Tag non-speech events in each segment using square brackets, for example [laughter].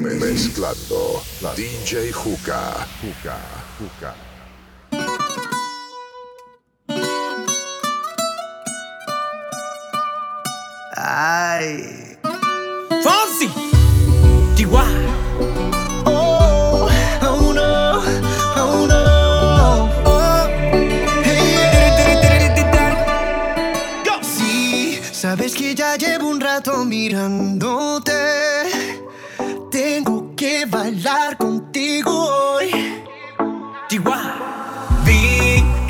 Mezclando DJ Juca. Juca, Juca. Ay. Fonsi. Chihuahua. Oh, oh no, oh no. Oh. Hey. Sí, sabes que ya llevo un rato mirándote.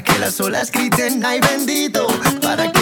que las olas griten ay bendito para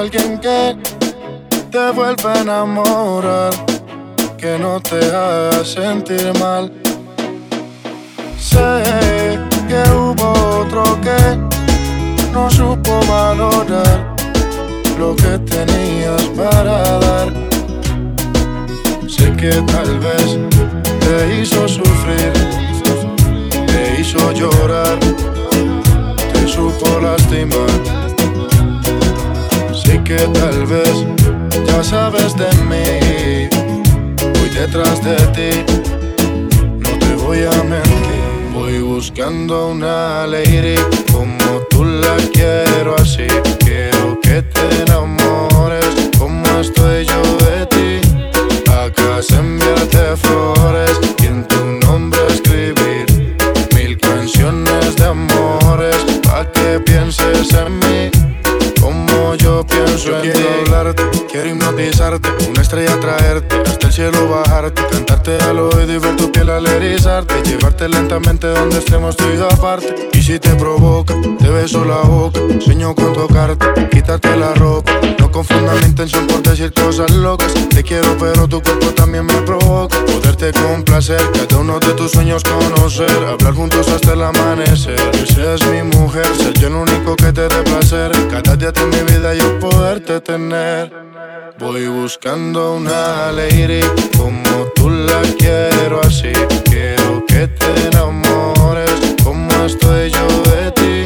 alguien que te vuelva a enamorar, que no te haga sentir mal. Sé que hubo otro que no supo valorar lo que tenías para dar. Sé que tal vez te hizo sufrir, te hizo llorar te supo lastimar. Sé que tal vez ya sabes de mí, voy detrás de ti, no te voy a mentir. Voy buscando una lady como tú la quiero así. Quiero que te enamores hipnotizarte, una estrella traerte, hasta el cielo bajarte, cantarte al oído y ver tu piel al erizarte, llevarte lentamente donde estemos tú y yo aparte. Si te provoca, te beso la boca, sueño con tocarte, quitarte la ropa. No confunda mi intención por decir cosas locas. Te quiero, pero tu cuerpo también me provoca. Poderte complacer, cada uno de tus sueños conocer, hablar juntos hasta el amanecer. Que seas mi mujer, ser yo el único que te dé placer. Cada día de mi vida yo poderte tener. Voy buscando una lady como tú la quiero así. Quiero que te enamores estoy yo de ti.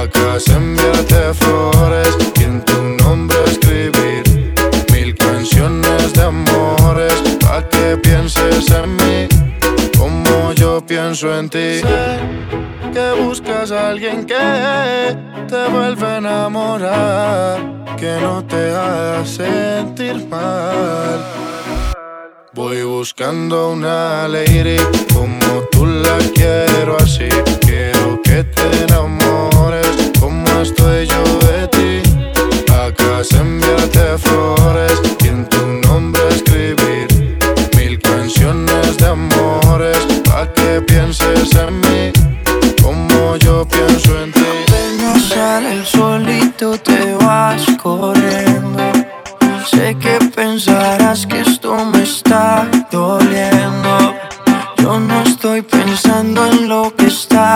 Acá se enviarte flores y en tu nombre escribir mil canciones de amores. Pa' que pienses en mí como yo pienso en ti que buscas a alguien que te vuelva a enamorar, que no te haga sentir mal. Voy buscando una lady como tú la quiero así. Quiero que te enamores como estoy yo de ti. Acá se enviarte flores y en tu nombre escribir mil canciones de amores pa' que pienses en mí yo pienso en ti. No sale el solito, te vas corriendo. Sé que pensarás que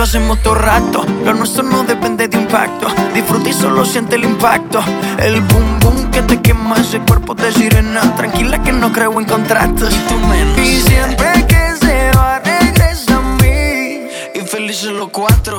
lo hacemos todo rato, lo nuestro no depende de impacto. Disfruta y solo siente el impacto. El boom boom que te quema ese cuerpo de sirena. Tranquila que no creo en contratos. Y siempre que se va, regresa a mí. Y felices los cuatro.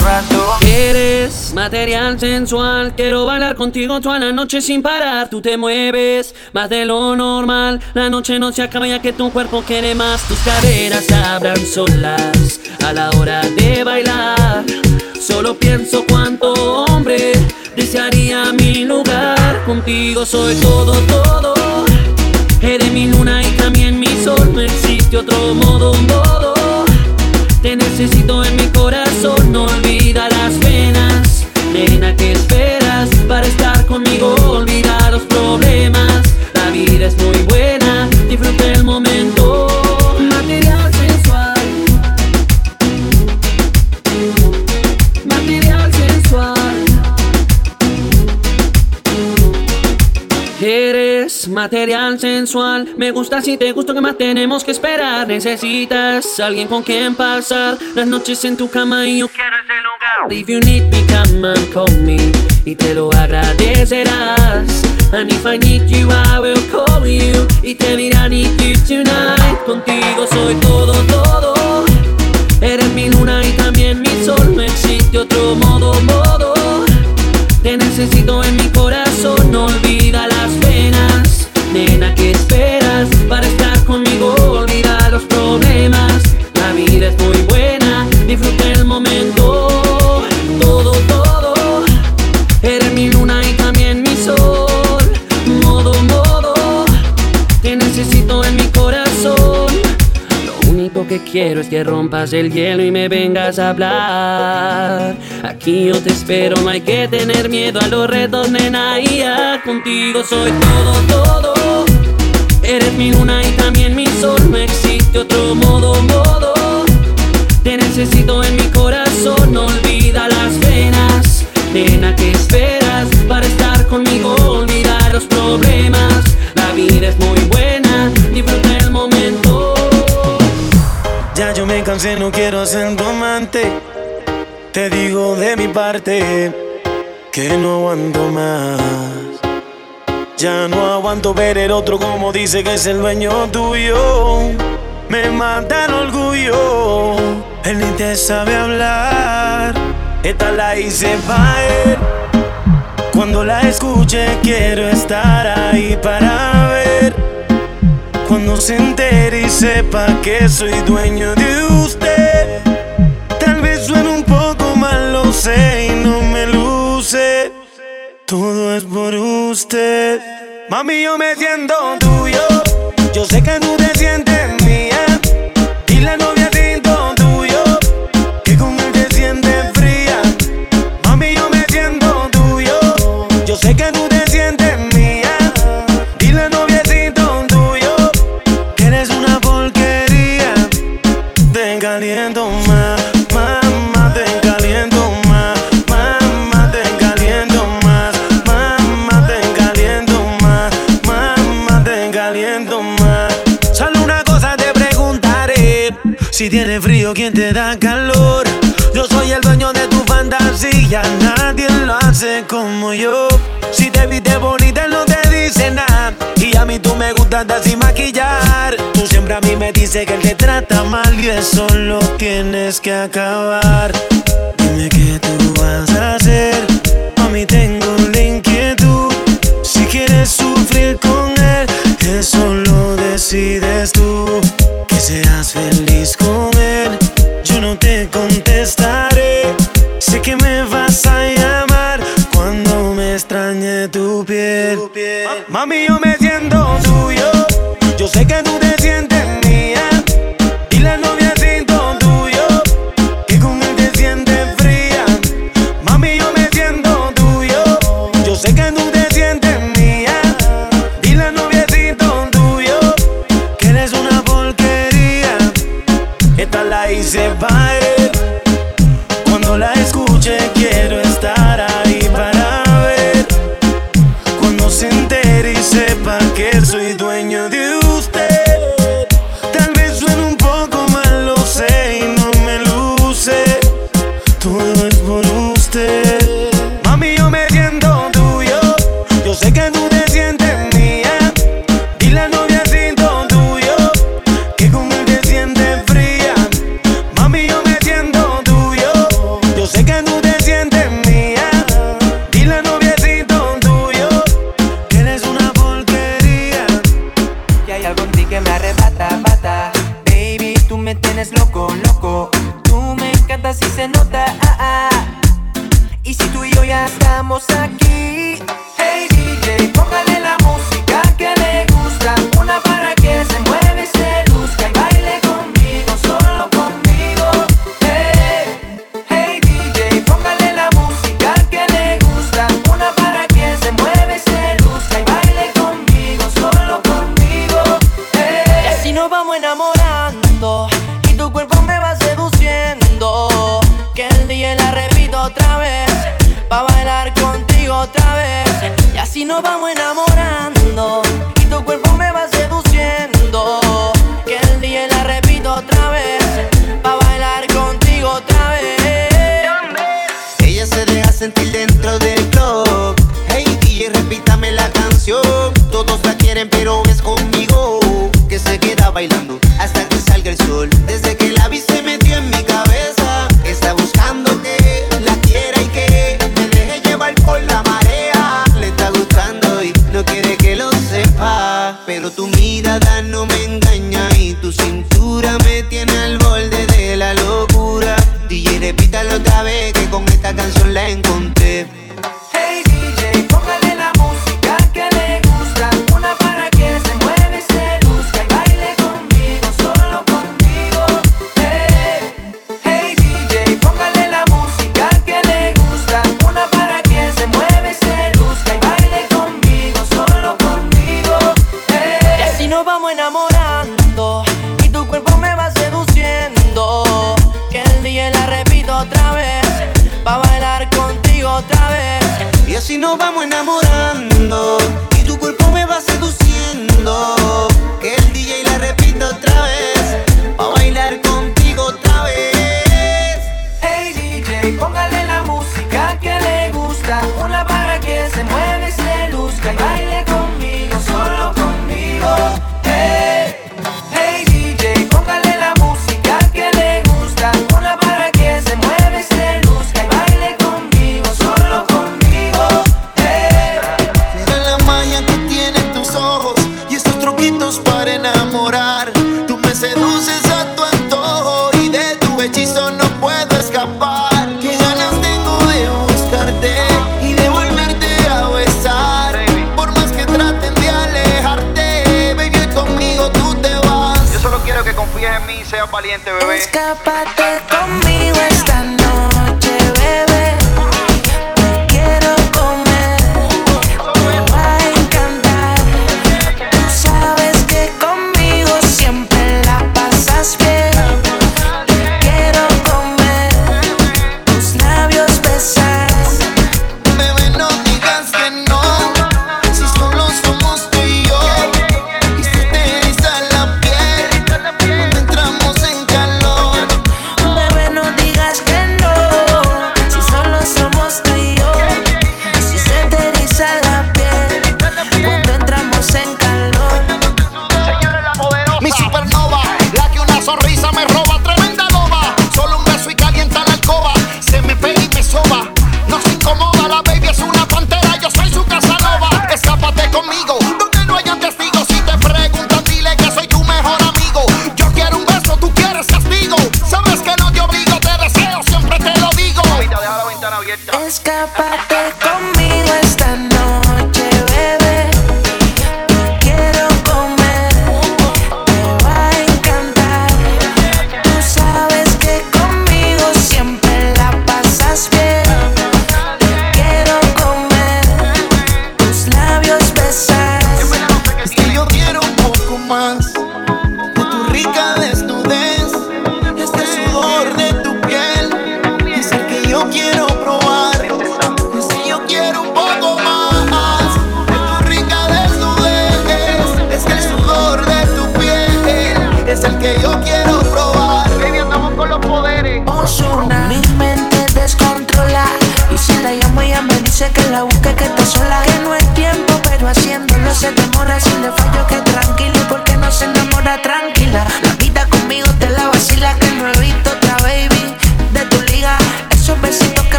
rato. Eres material sensual, quiero bailar contigo toda la noche sin parar. Tú te mueves más de lo normal. La noche no se acaba ya que tu cuerpo quiere más. Tus caderas abran solas a la hora de bailar. Solo pienso cuánto hombre desearía mi lugar. Contigo soy todo, todo. Eres mi luna y también mi sol. No existe otro modo, modo. Te necesito en mi corazón, no olvida las penas. Nena, ¿qué esperas para estar conmigo? Olvida los problemas. La vida es muy buena, disfruta el momento. Material sensual. Me gusta si te gusto, que más tenemos que esperar? Necesitas alguien con quien pasar las noches en tu cama y yo quiero ese lugar. If you need me, come and call me y te lo agradecerás. And if I need you, I will call you y te diré need you tonight. Contigo soy todo, todo. Eres mi luna y también mi sol. No existe otro modo, modo. Te necesito en mi corazón. No penas. Nena, ¿qué esperas para estar conmigo? Olvida los problemas. Quiero es que rompas el hielo y me vengas a hablar. Aquí yo te espero, no hay que tener miedo a los retos, nena. Y ya contigo soy todo, todo. Eres mi luna y también mi sol. No existe otro modo, modo. Te necesito en mi corazón, no olvida las penas. Nena, ¿qué esperas para estar conmigo? Olvida los problemas. La vida es muy buena, disfruta me cansé, no quiero ser tu. Te digo de mi parte que no aguanto más. Ya no aguanto ver el otro como dice que es el dueño tuyo. Me mata el orgullo. Él ni te sabe hablar. Esta la hice para él. Cuando la escuche quiero estar ahí para ver. Cuando se entere y sepa que soy dueño de usted. Tal vez suene un poco mal, lo sé y no me luce. Todo es por usted. Mami, yo me siento tuyo. Yo sé que tú te sientes tienes frío, ¿quién te da calor? Yo soy el dueño de tu fantasía, nadie lo hace como yo. Si te viste bonita, no te dice nada. Y a mí tú me gustas andar sin maquillar. Tú siempre a mí me dices que él te trata mal y eso lo tienes que acabar. Dime qué tú vas a hacer. A mí tengo la inquietud. Si quieres sufrir con él, eso lo decides tú. Seas feliz con él. Yo no te contestaré.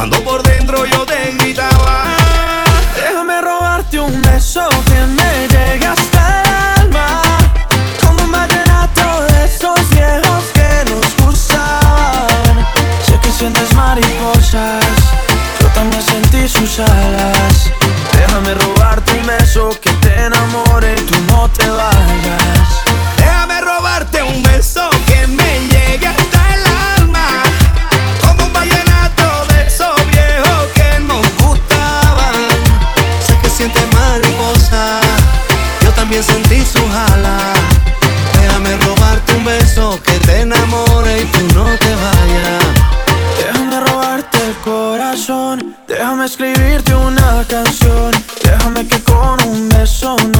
cuando por dentro yo te gritaba Déjame robarte un beso que me llega hasta el alma. Como un vallenato de esos viejos que nos gustan. Sé que sientes mariposas Yo también sentí sus alas. Déjame robarte un beso que te enamore y tú no te vas. Déjame escribirte una canción, déjame que con un beso no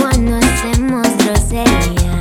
cuando hacemos groserías.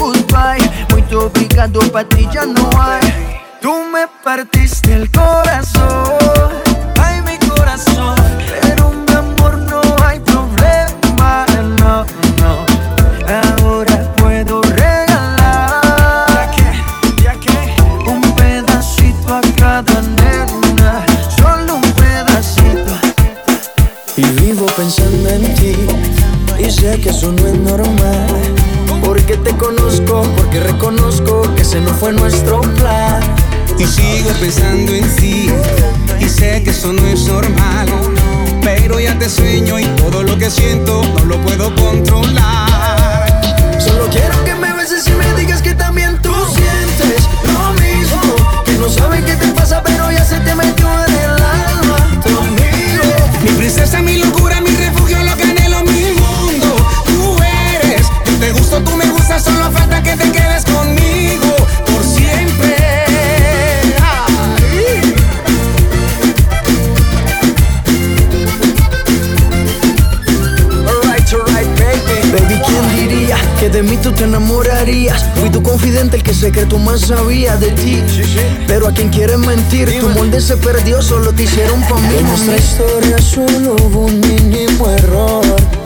Goodbye, muito obrigado, pa' ti ya no hay. Tú me partiste el corazón, porque reconozco Que ese no fue nuestro plan. Y sigo pensando en ti Y sé que eso no es normal. Pero ya te sueño y todo lo que siento No lo puedo controlar. Solo quiero que me beses y me digas que también tú sientes lo mismo. Que no sabes qué te pasa pero ya se te metió en el alma. Mi princesa, mi locura, mi Solo falta que te quedes conmigo Por siempre Ay. Baby, ¿quién diría que de mí tú te enamorarías? Fui tu confidente, el que secreto más sabía de ti. Pero a quien quieres mentir, tu molde se perdió, solo te hicieron pa' mí. En nuestra historia solo hubo un mínimo error.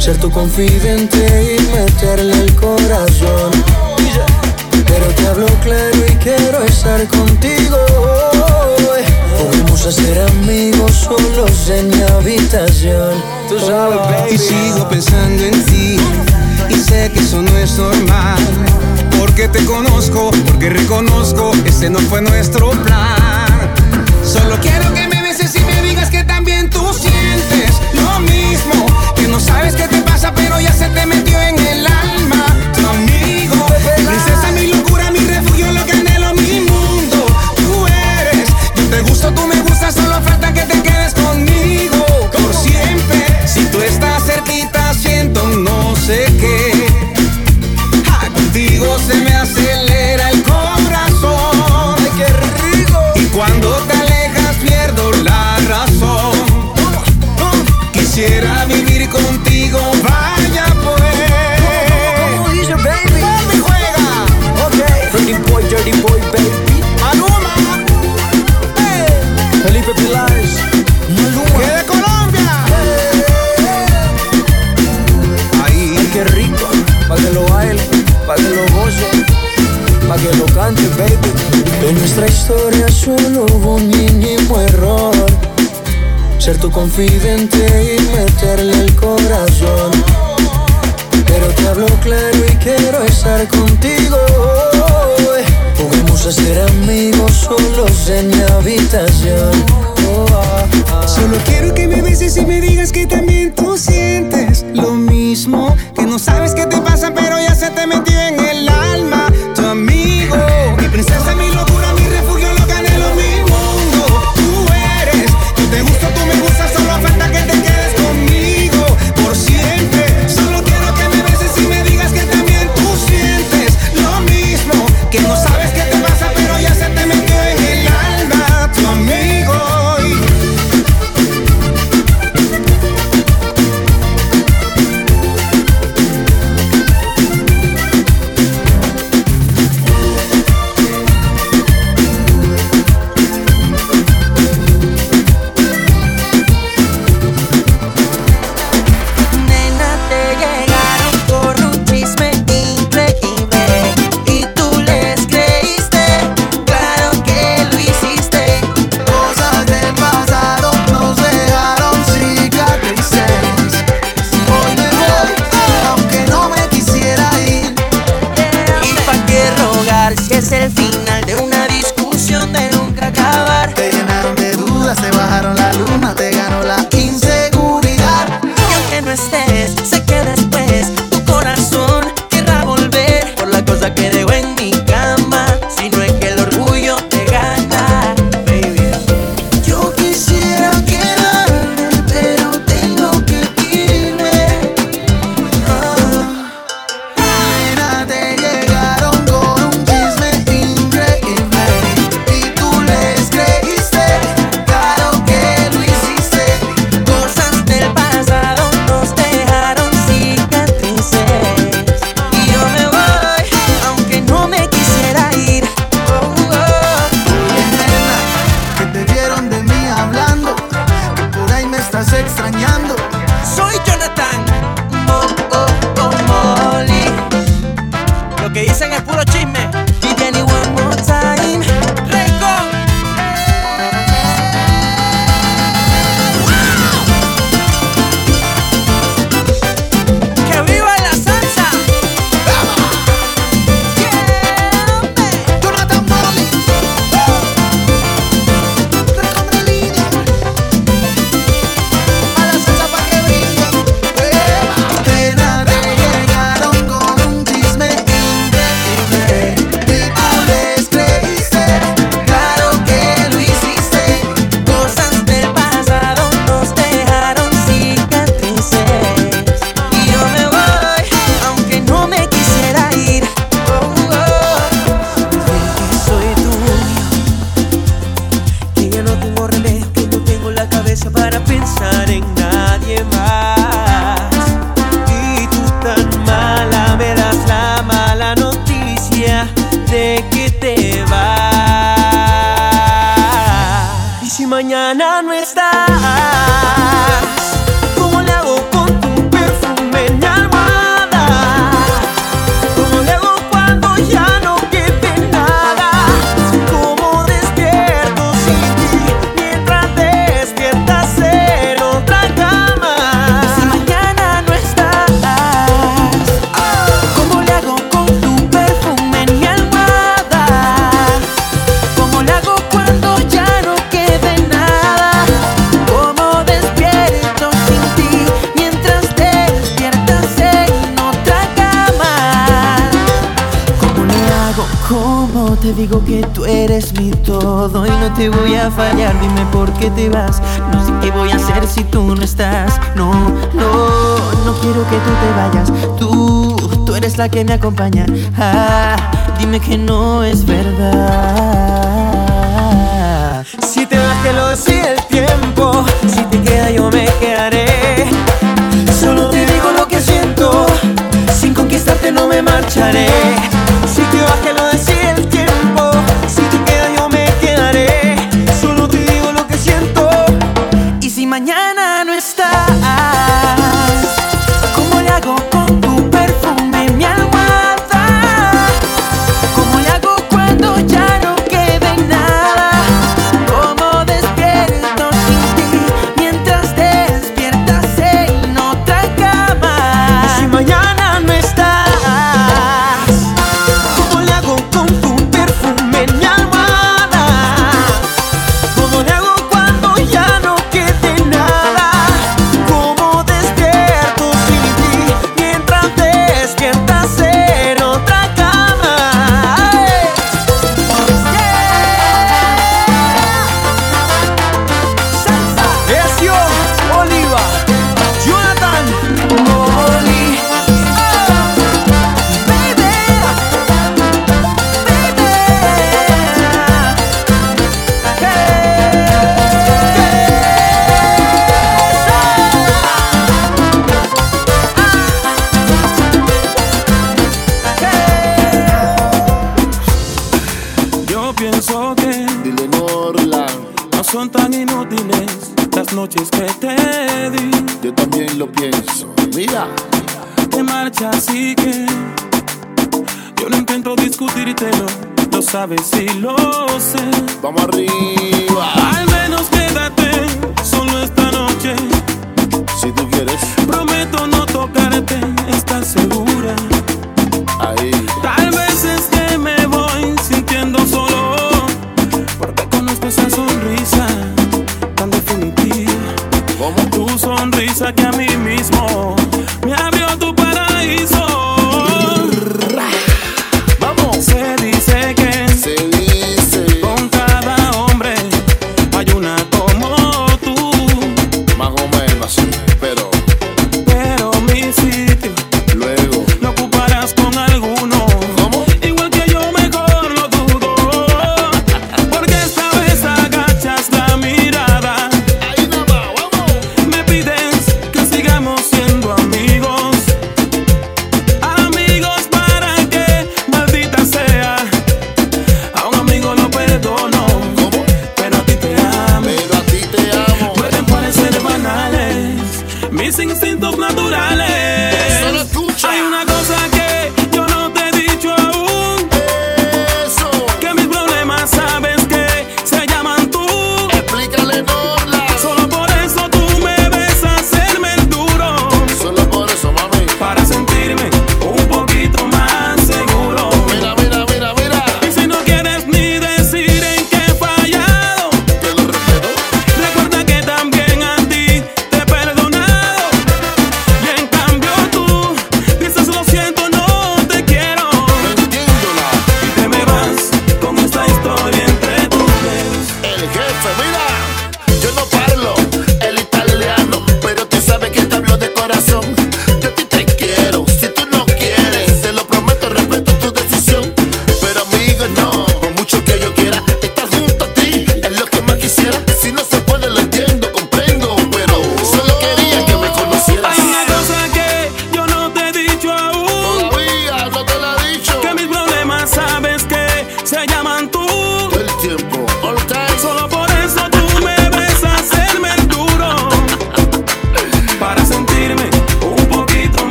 Ser tu confidente y meterle el corazón. Pero te hablo claro y quiero estar contigo. Podemos ser amigos solos en mi habitación. Tú sabes, baby. Y sigo pensando en ti Y sé que eso no es normal Porque te conozco, porque reconozco Ese no fue nuestro plan Solo quiero que sientes lo mismo Que no sabes qué te pasa pero ya se te metió en el alma Tu amigo, mi princesa, mi locura, mi refugio, lo que anhelo, mi mundo. Tú eres, yo te gusto, tú me gustas, solo falta que te quedes conmigo Por siempre, si tú estás cerquita confidente te voy a fallar. Dime por qué te vas. No sé qué voy a hacer si tú no estás. No, no, no quiero que tú te vayas. Tú, tú eres la que me acompaña. Ah, dime que no es verdad. Si te vas, que lo sigue el tiempo. Si te queda, yo me quedaré. Solo te digo lo que siento. Sin conquistarte, no me marcharé. Si te vas, que lo decía el tiempo.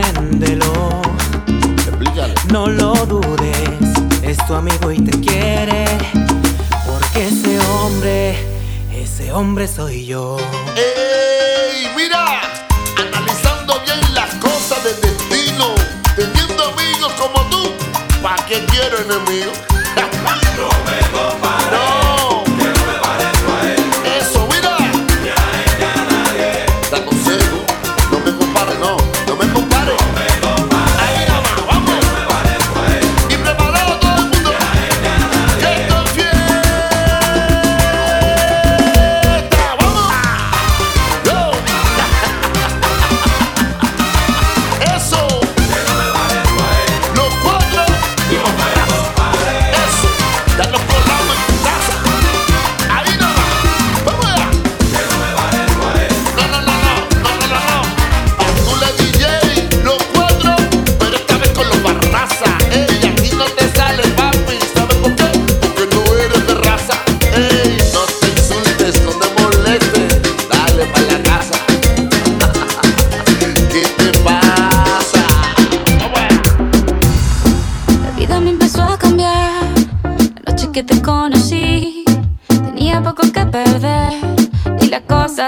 compréndelo. Explícale. No lo dudes, es tu amigo y te quiere. Porque ese hombre, ese hombre soy yo. ¡Ey! ¡Mira! Analizando bien las cosas del destino. Teniendo amigos como tú, ¿para qué quiero enemigo? [laughs] no me.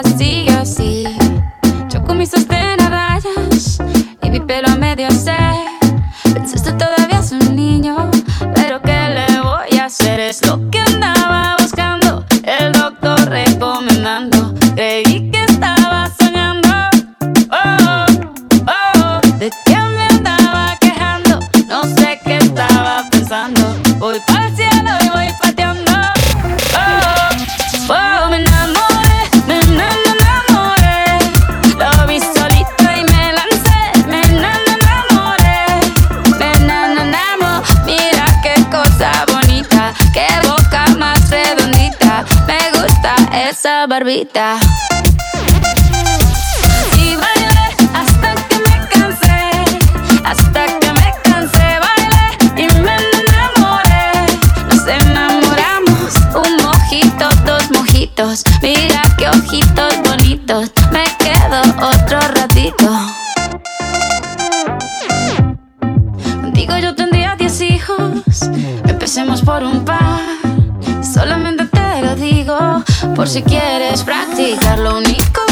assim. Mira qué ojitos bonitos. Me quedo otro ratito. Digo, yo tendría 10 hijos. Empecemos por un par. Solamente te lo digo. Por si quieres practicar lo único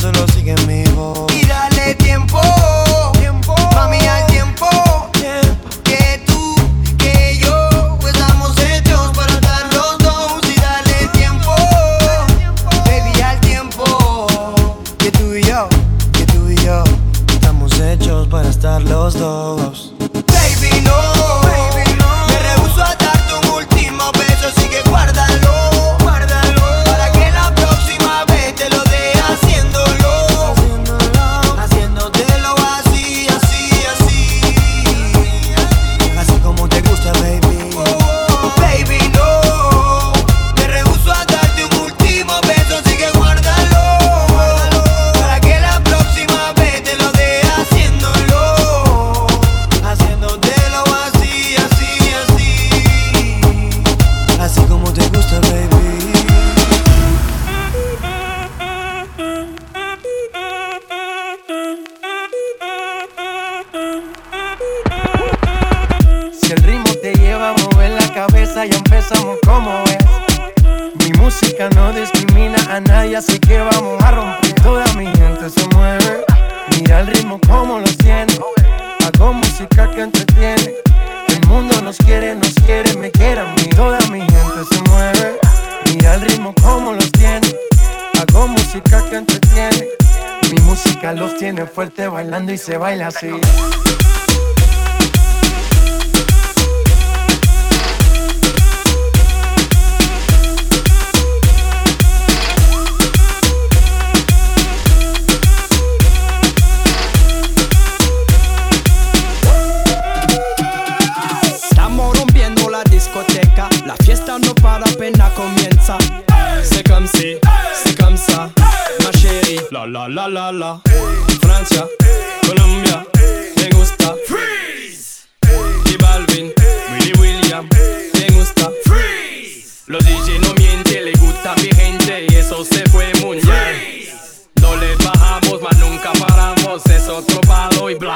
solo siguen se baila así.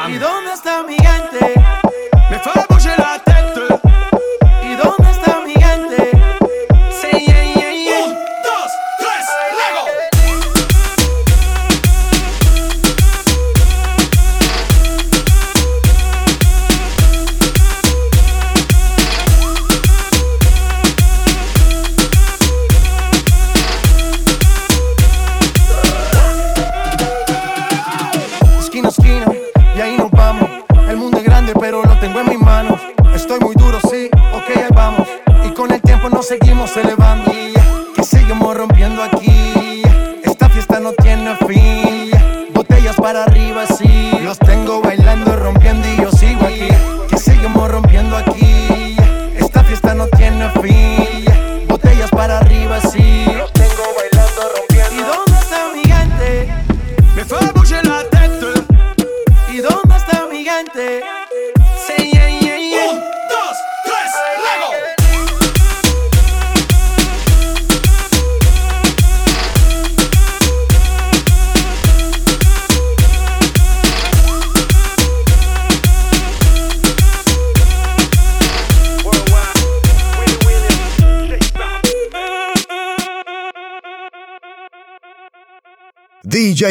Instagram. ¿Y dónde está mi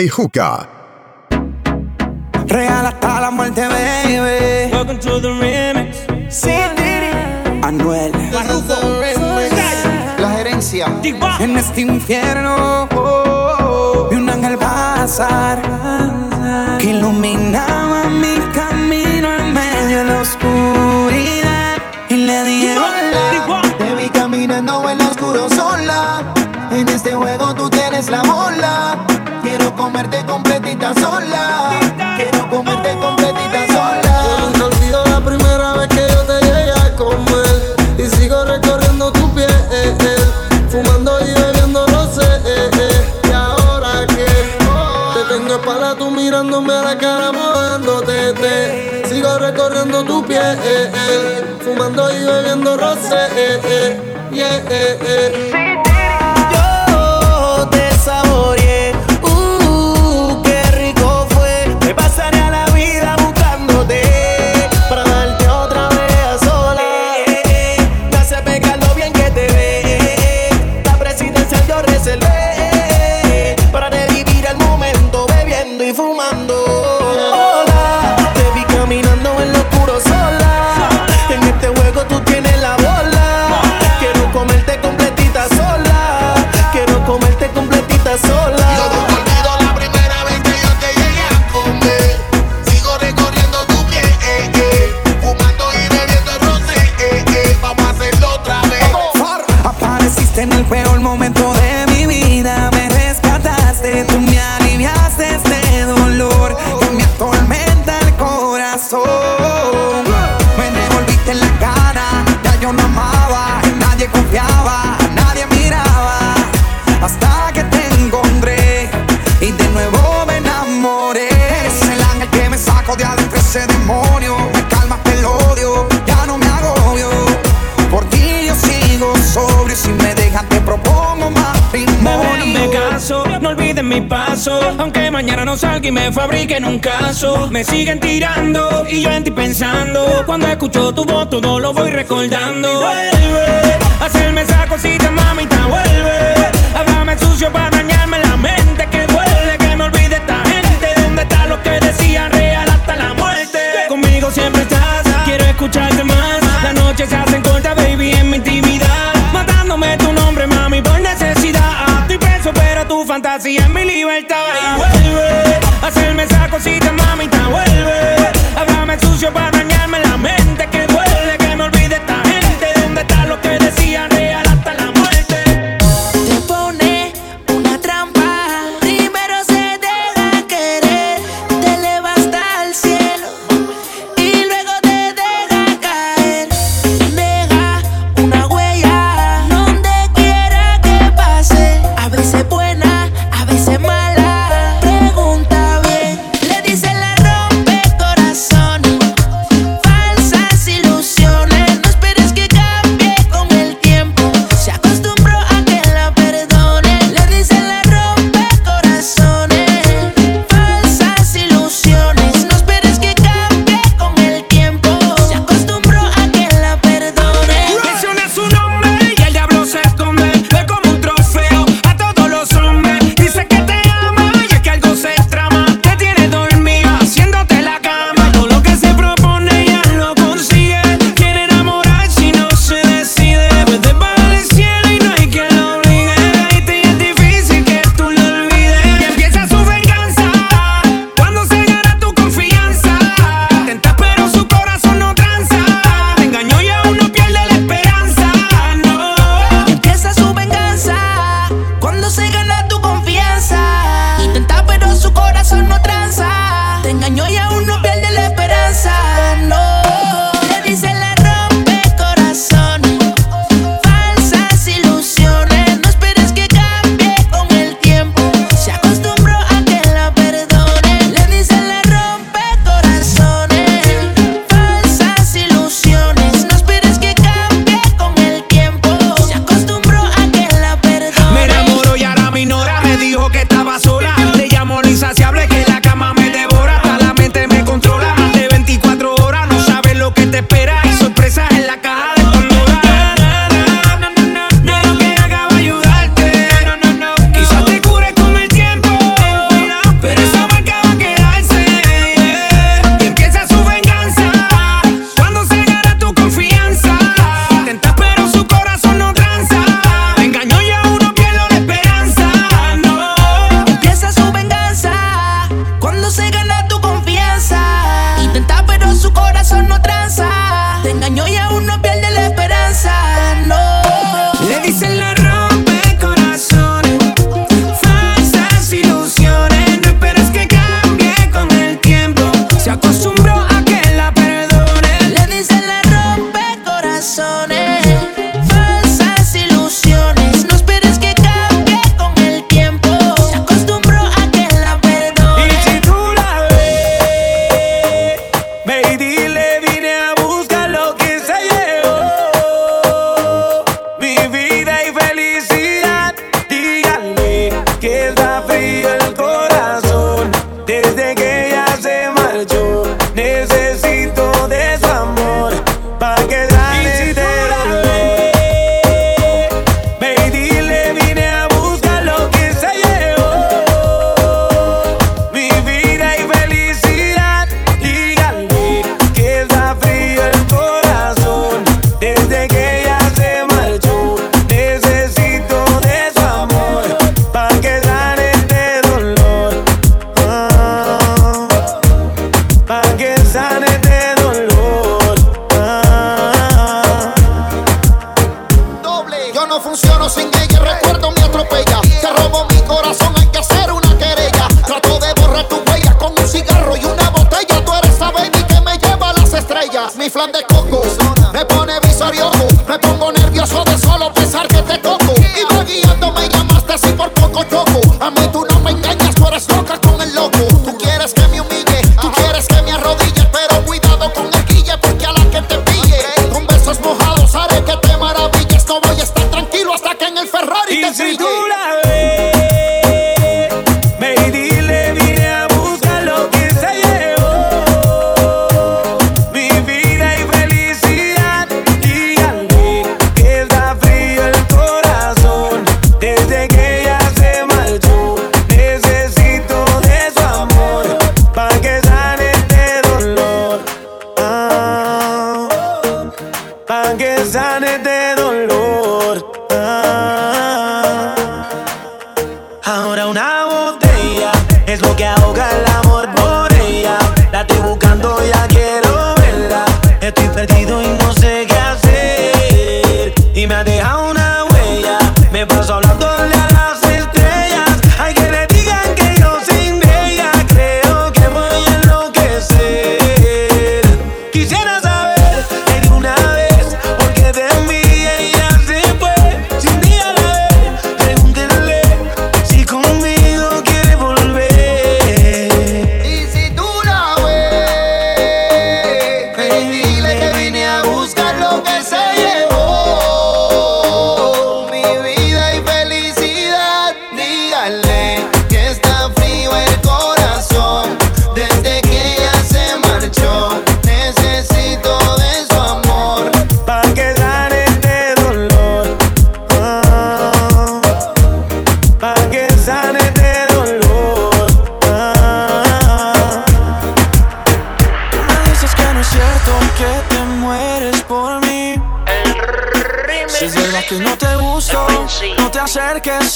DJ Juca. Real hasta la muerte, baby. Welcome to the remix. Sí, Anuel. La, la gerencia. En este infierno recorriendo tu piel, eh, eh, fumando y bebiendo roce, eh, eh, yeah, eh, Aunque mañana no salga y me fabriquen un caso. Me siguen tirando y yo en ti pensando. Cuando escucho tu voz, todo lo voy recordando. Y vuelve, hacerme esa cosita, mamita, vuelve. Háblame sucio para dañarme la mente. Que duele que me olvide esta gente. ¿Dónde está lo que decía real hasta la muerte? Conmigo siempre estás, quiero escucharte más. Las noches se hacen cortas, baby, en mi intimidad. Matándome tu nombre, mami, por necesidad. Estoy preso, pero tu fantasía me Hacerme esa cosita, mamita, vuelve. Háblame sucio para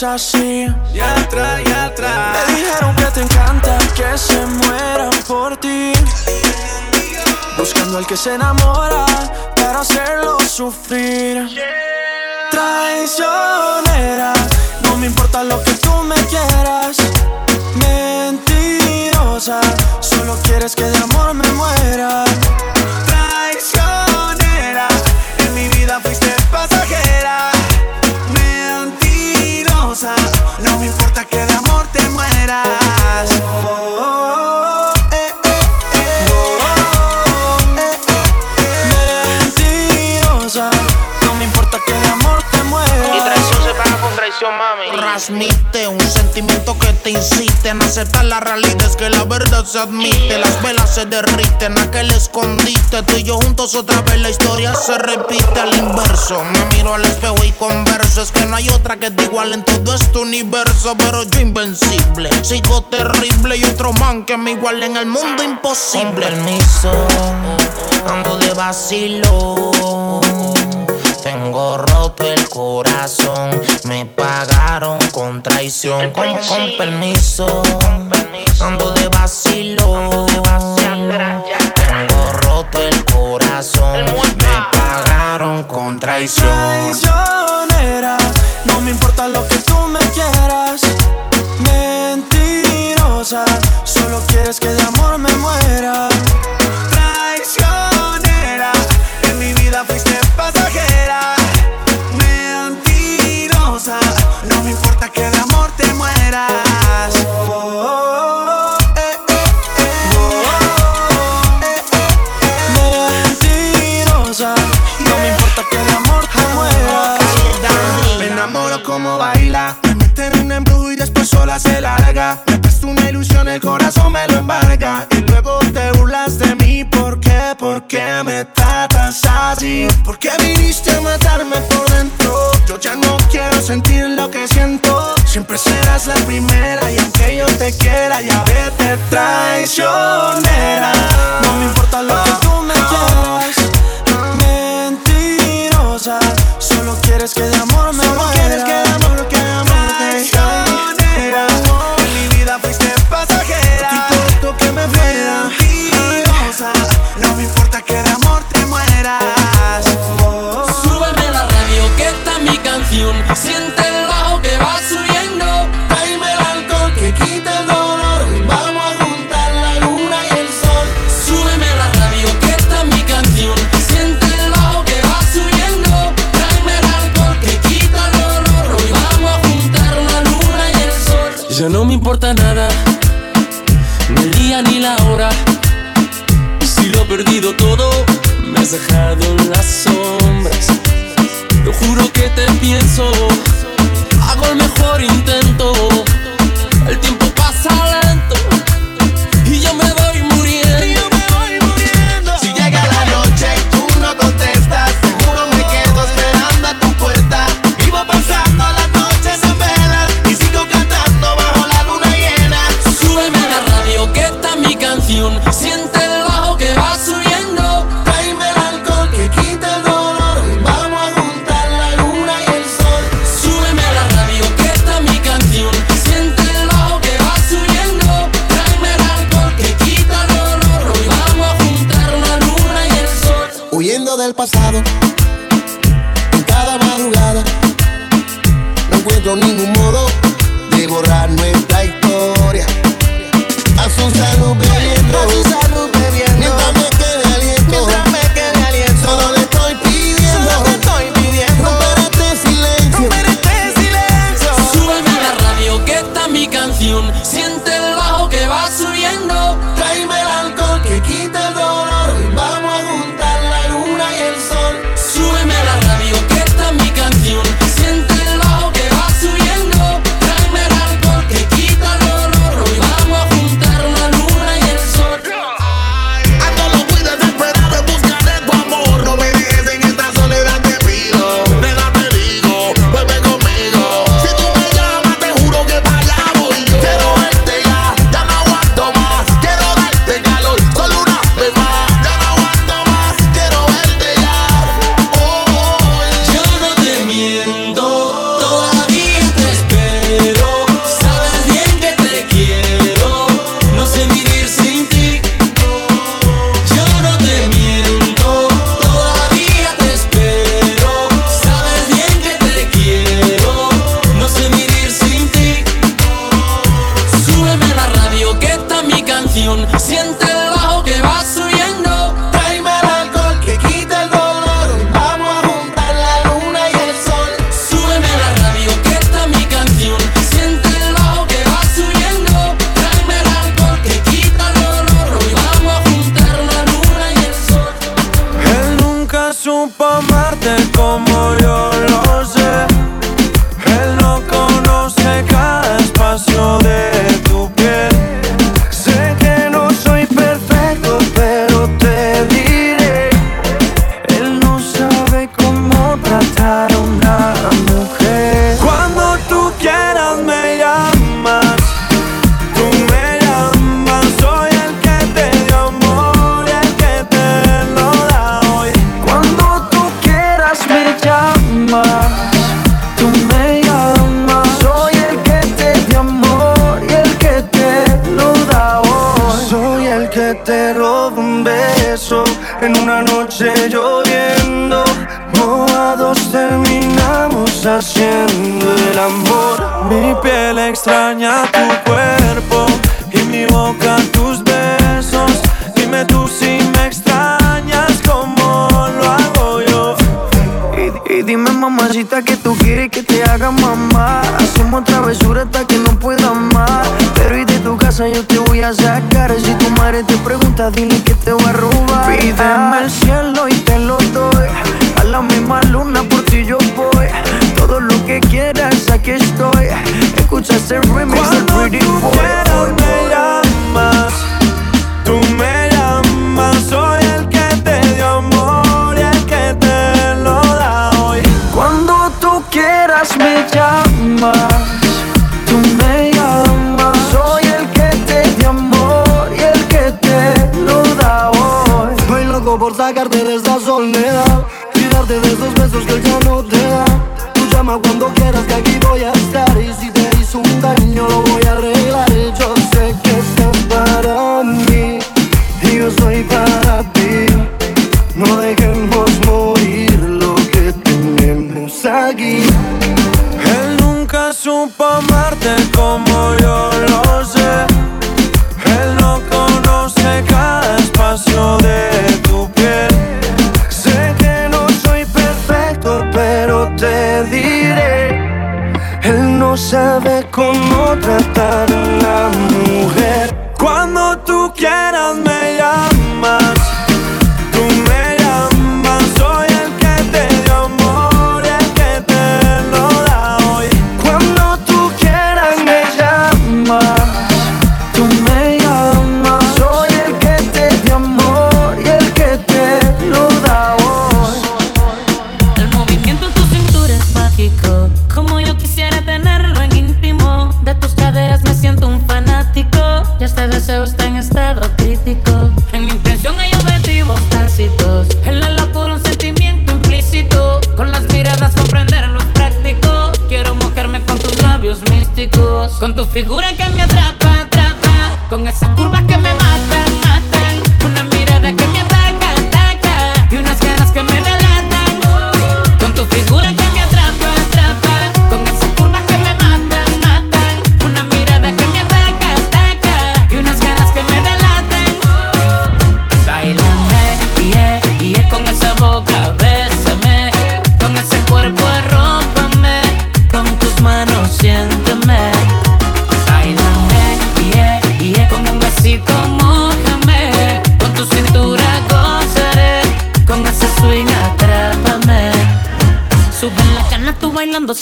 I otra vez la historia se repite al inverso. Me miro al espejo y converso. Es que no hay otra que te igual en todo este universo. Pero yo invencible, sigo terrible. Y otro man que me igual en el mundo imposible. Con permiso, ando de vacilo. Tengo roto el corazón, me pagaron con traición. Con, con permiso, ando de vacilo. Me pagaron con traición. Traicionera, no me importa lo que tú me quieras. Mentirosa, solo quieres que de amor me muera. vacío. Porque viniste a matarme por dentro. Yo ya no quiero sentir lo que siento. Siempre serás la primera y aunque yo te quiera, ya ve, te. Pasado, en cada madrugada, no encuentro ningún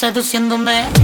seduciéndome.